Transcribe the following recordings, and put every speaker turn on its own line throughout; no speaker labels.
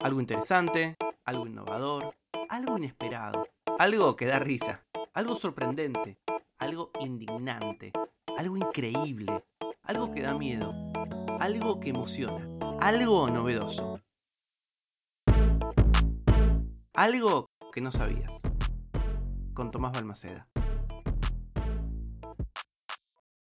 Algo interesante, algo innovador, algo inesperado, algo que da risa, algo sorprendente, algo indignante, algo increíble, algo que da miedo, algo que emociona, algo novedoso. Algo que no sabías. Con Tomás Balmaceda.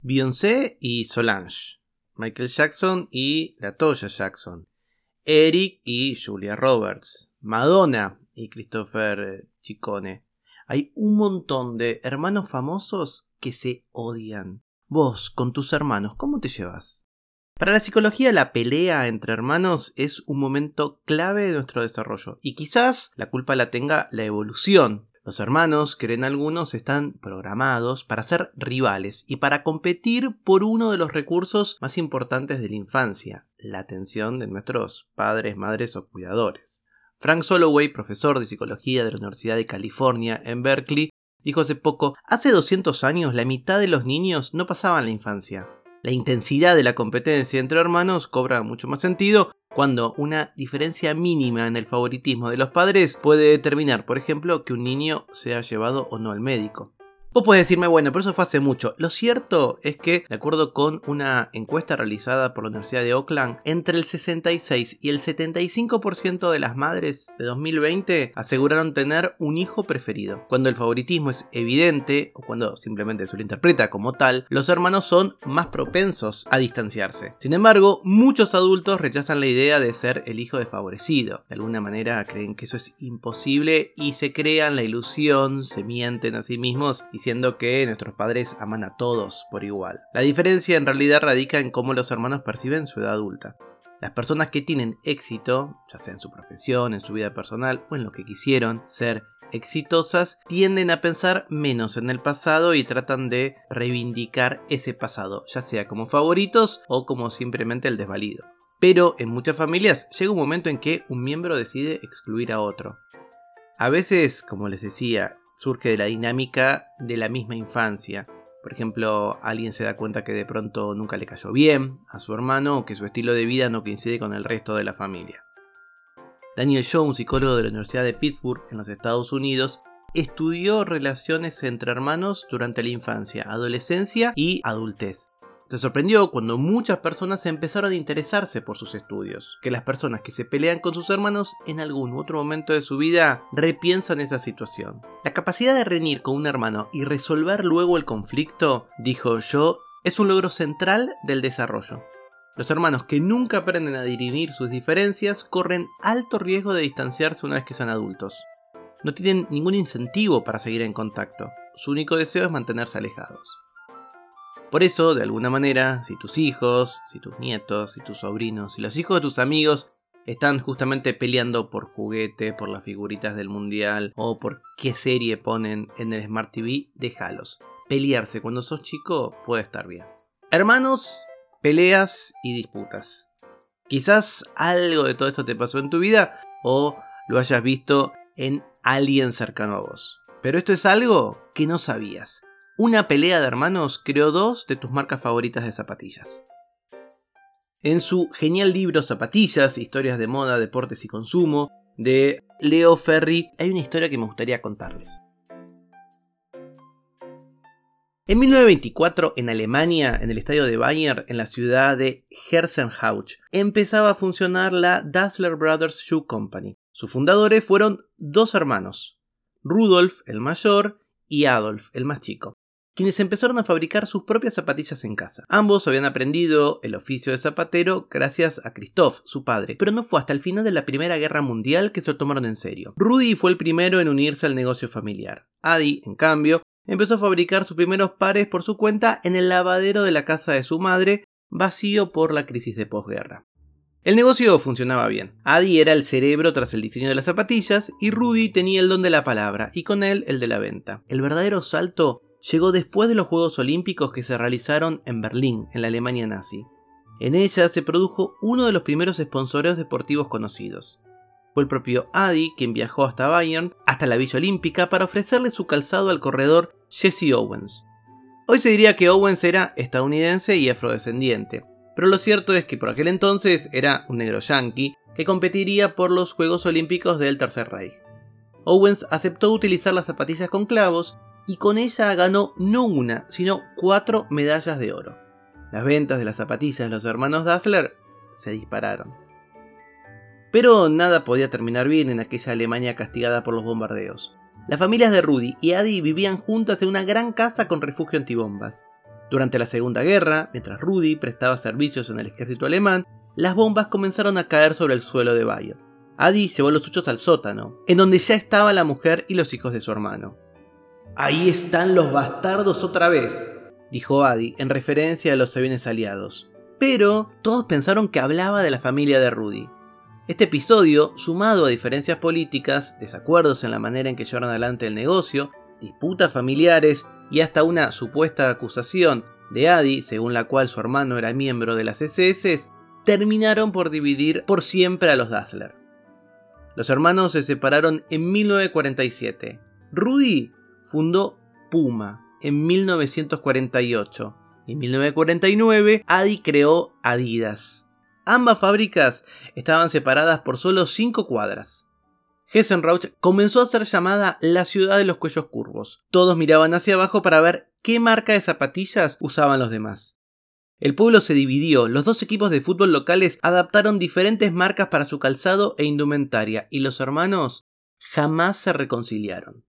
Beyoncé y Solange. Michael Jackson y Latoya Jackson. Eric y Julia Roberts. Madonna y Christopher Chicone. Hay un montón de hermanos famosos que se odian. Vos, con tus hermanos, ¿cómo te llevas? Para la psicología, la pelea entre hermanos es un momento clave de nuestro desarrollo, y quizás la culpa la tenga la evolución. Los hermanos, creen algunos, están programados para ser rivales y para competir por uno de los recursos más importantes de la infancia, la atención de nuestros padres, madres o cuidadores. Frank Soloway, profesor de psicología de la Universidad de California en Berkeley, dijo hace poco, hace 200 años la mitad de los niños no pasaban la infancia. La intensidad de la competencia entre hermanos cobra mucho más sentido cuando una diferencia mínima en el favoritismo de los padres puede determinar, por ejemplo, que un niño sea llevado o no al médico. Vos podés decirme, bueno, pero eso fue hace mucho. Lo cierto es que, de acuerdo con una encuesta realizada por la Universidad de Oakland, entre el 66 y el 75% de las madres de 2020 aseguraron tener un hijo preferido. Cuando el favoritismo es evidente, o cuando simplemente se lo interpreta como tal, los hermanos son más propensos a distanciarse. Sin embargo, muchos adultos rechazan la idea de ser el hijo desfavorecido. De alguna manera creen que eso es imposible y se crean la ilusión, se mienten a sí mismos y diciendo que nuestros padres aman a todos por igual. La diferencia en realidad radica en cómo los hermanos perciben su edad adulta. Las personas que tienen éxito, ya sea en su profesión, en su vida personal o en lo que quisieron ser exitosas, tienden a pensar menos en el pasado y tratan de reivindicar ese pasado, ya sea como favoritos o como simplemente el desvalido. Pero en muchas familias llega un momento en que un miembro decide excluir a otro. A veces, como les decía, surge de la dinámica de la misma infancia. Por ejemplo, alguien se da cuenta que de pronto nunca le cayó bien a su hermano o que su estilo de vida no coincide con el resto de la familia. Daniel Jones, psicólogo de la Universidad de Pittsburgh en los Estados Unidos, estudió relaciones entre hermanos durante la infancia, adolescencia y adultez. Se sorprendió cuando muchas personas empezaron a interesarse por sus estudios, que las personas que se pelean con sus hermanos en algún otro momento de su vida repiensan esa situación. La capacidad de reñir con un hermano y resolver luego el conflicto, dijo yo, es un logro central del desarrollo. Los hermanos que nunca aprenden a dirimir sus diferencias corren alto riesgo de distanciarse una vez que son adultos. No tienen ningún incentivo para seguir en contacto. Su único deseo es mantenerse alejados. Por eso, de alguna manera, si tus hijos, si tus nietos, si tus sobrinos, si los hijos de tus amigos están justamente peleando por juguete, por las figuritas del mundial o por qué serie ponen en el Smart TV, déjalos. Pelearse cuando sos chico puede estar bien. Hermanos, peleas y disputas. Quizás algo de todo esto te pasó en tu vida o lo hayas visto en alguien cercano a vos. Pero esto es algo que no sabías. Una pelea de hermanos creó dos de tus marcas favoritas de zapatillas. En su genial libro Zapatillas, Historias de Moda, Deportes y Consumo, de Leo Ferry, hay una historia que me gustaría contarles. En 1924, en Alemania, en el estadio de Bayern, en la ciudad de Herzenhauch, empezaba a funcionar la Dassler Brothers Shoe Company. Sus fundadores fueron dos hermanos, Rudolf, el mayor, y Adolf, el más chico quienes empezaron a fabricar sus propias zapatillas en casa. Ambos habían aprendido el oficio de zapatero gracias a Christoph, su padre, pero no fue hasta el final de la Primera Guerra Mundial que se lo tomaron en serio. Rudy fue el primero en unirse al negocio familiar. Adi, en cambio, empezó a fabricar sus primeros pares por su cuenta en el lavadero de la casa de su madre, vacío por la crisis de posguerra. El negocio funcionaba bien. Adi era el cerebro tras el diseño de las zapatillas y Rudy tenía el don de la palabra y con él el de la venta. El verdadero salto llegó después de los Juegos Olímpicos que se realizaron en Berlín, en la Alemania nazi. En ella se produjo uno de los primeros sponsoreos deportivos conocidos. Fue el propio Adi quien viajó hasta Bayern, hasta la Villa Olímpica, para ofrecerle su calzado al corredor Jesse Owens. Hoy se diría que Owens era estadounidense y afrodescendiente, pero lo cierto es que por aquel entonces era un negro yankee que competiría por los Juegos Olímpicos del Tercer Reich. Owens aceptó utilizar las zapatillas con clavos y con ella ganó no una, sino cuatro medallas de oro. Las ventas de las zapatillas de los hermanos Dassler se dispararon. Pero nada podía terminar bien en aquella Alemania castigada por los bombardeos. Las familias de Rudy y Adi vivían juntas en una gran casa con refugio antibombas. Durante la Segunda Guerra, mientras Rudy prestaba servicios en el ejército alemán, las bombas comenzaron a caer sobre el suelo de Bayer. Adi llevó los suyos al sótano, en donde ya estaba la mujer y los hijos de su hermano. Ahí están los bastardos otra vez, dijo Adi en referencia a los aviones aliados. Pero todos pensaron que hablaba de la familia de Rudy. Este episodio, sumado a diferencias políticas, desacuerdos en la manera en que llevaron adelante el negocio, disputas familiares y hasta una supuesta acusación de Adi, según la cual su hermano era miembro de las SS, terminaron por dividir por siempre a los Dassler. Los hermanos se separaron en 1947. Rudy fundó Puma en 1948 y en 1949 Adi creó Adidas. Ambas fábricas estaban separadas por solo 5 cuadras. Hessenrauch comenzó a ser llamada la ciudad de los cuellos curvos. Todos miraban hacia abajo para ver qué marca de zapatillas usaban los demás. El pueblo se dividió, los dos equipos de fútbol locales adaptaron diferentes marcas para su calzado e indumentaria, y los hermanos jamás se reconciliaron.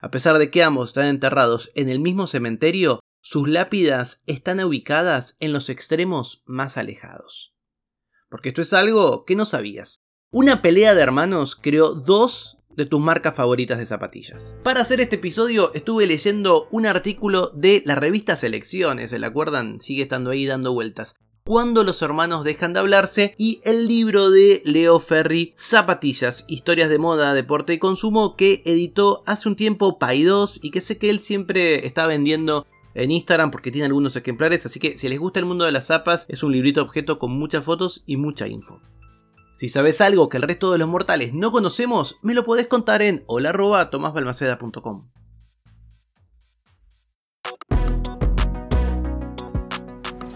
A pesar de que ambos están enterrados en el mismo cementerio, sus lápidas están ubicadas en los extremos más alejados porque esto es algo que no sabías. Una pelea de hermanos creó dos de tus marcas favoritas de zapatillas. Para hacer este episodio estuve leyendo un artículo de la revista Selecciones, ¿se la acuerdan? Sigue estando ahí dando vueltas. Cuando los hermanos dejan de hablarse y el libro de Leo Ferry, Zapatillas, Historias de Moda, Deporte y Consumo, que editó hace un tiempo Pai 2 y que sé que él siempre está vendiendo en Instagram porque tiene algunos ejemplares, así que si les gusta el mundo de las zapas, es un librito objeto con muchas fotos y mucha info. Si sabes algo que el resto de los mortales no conocemos, me lo podés contar en hola.tomasbalmaceda.com.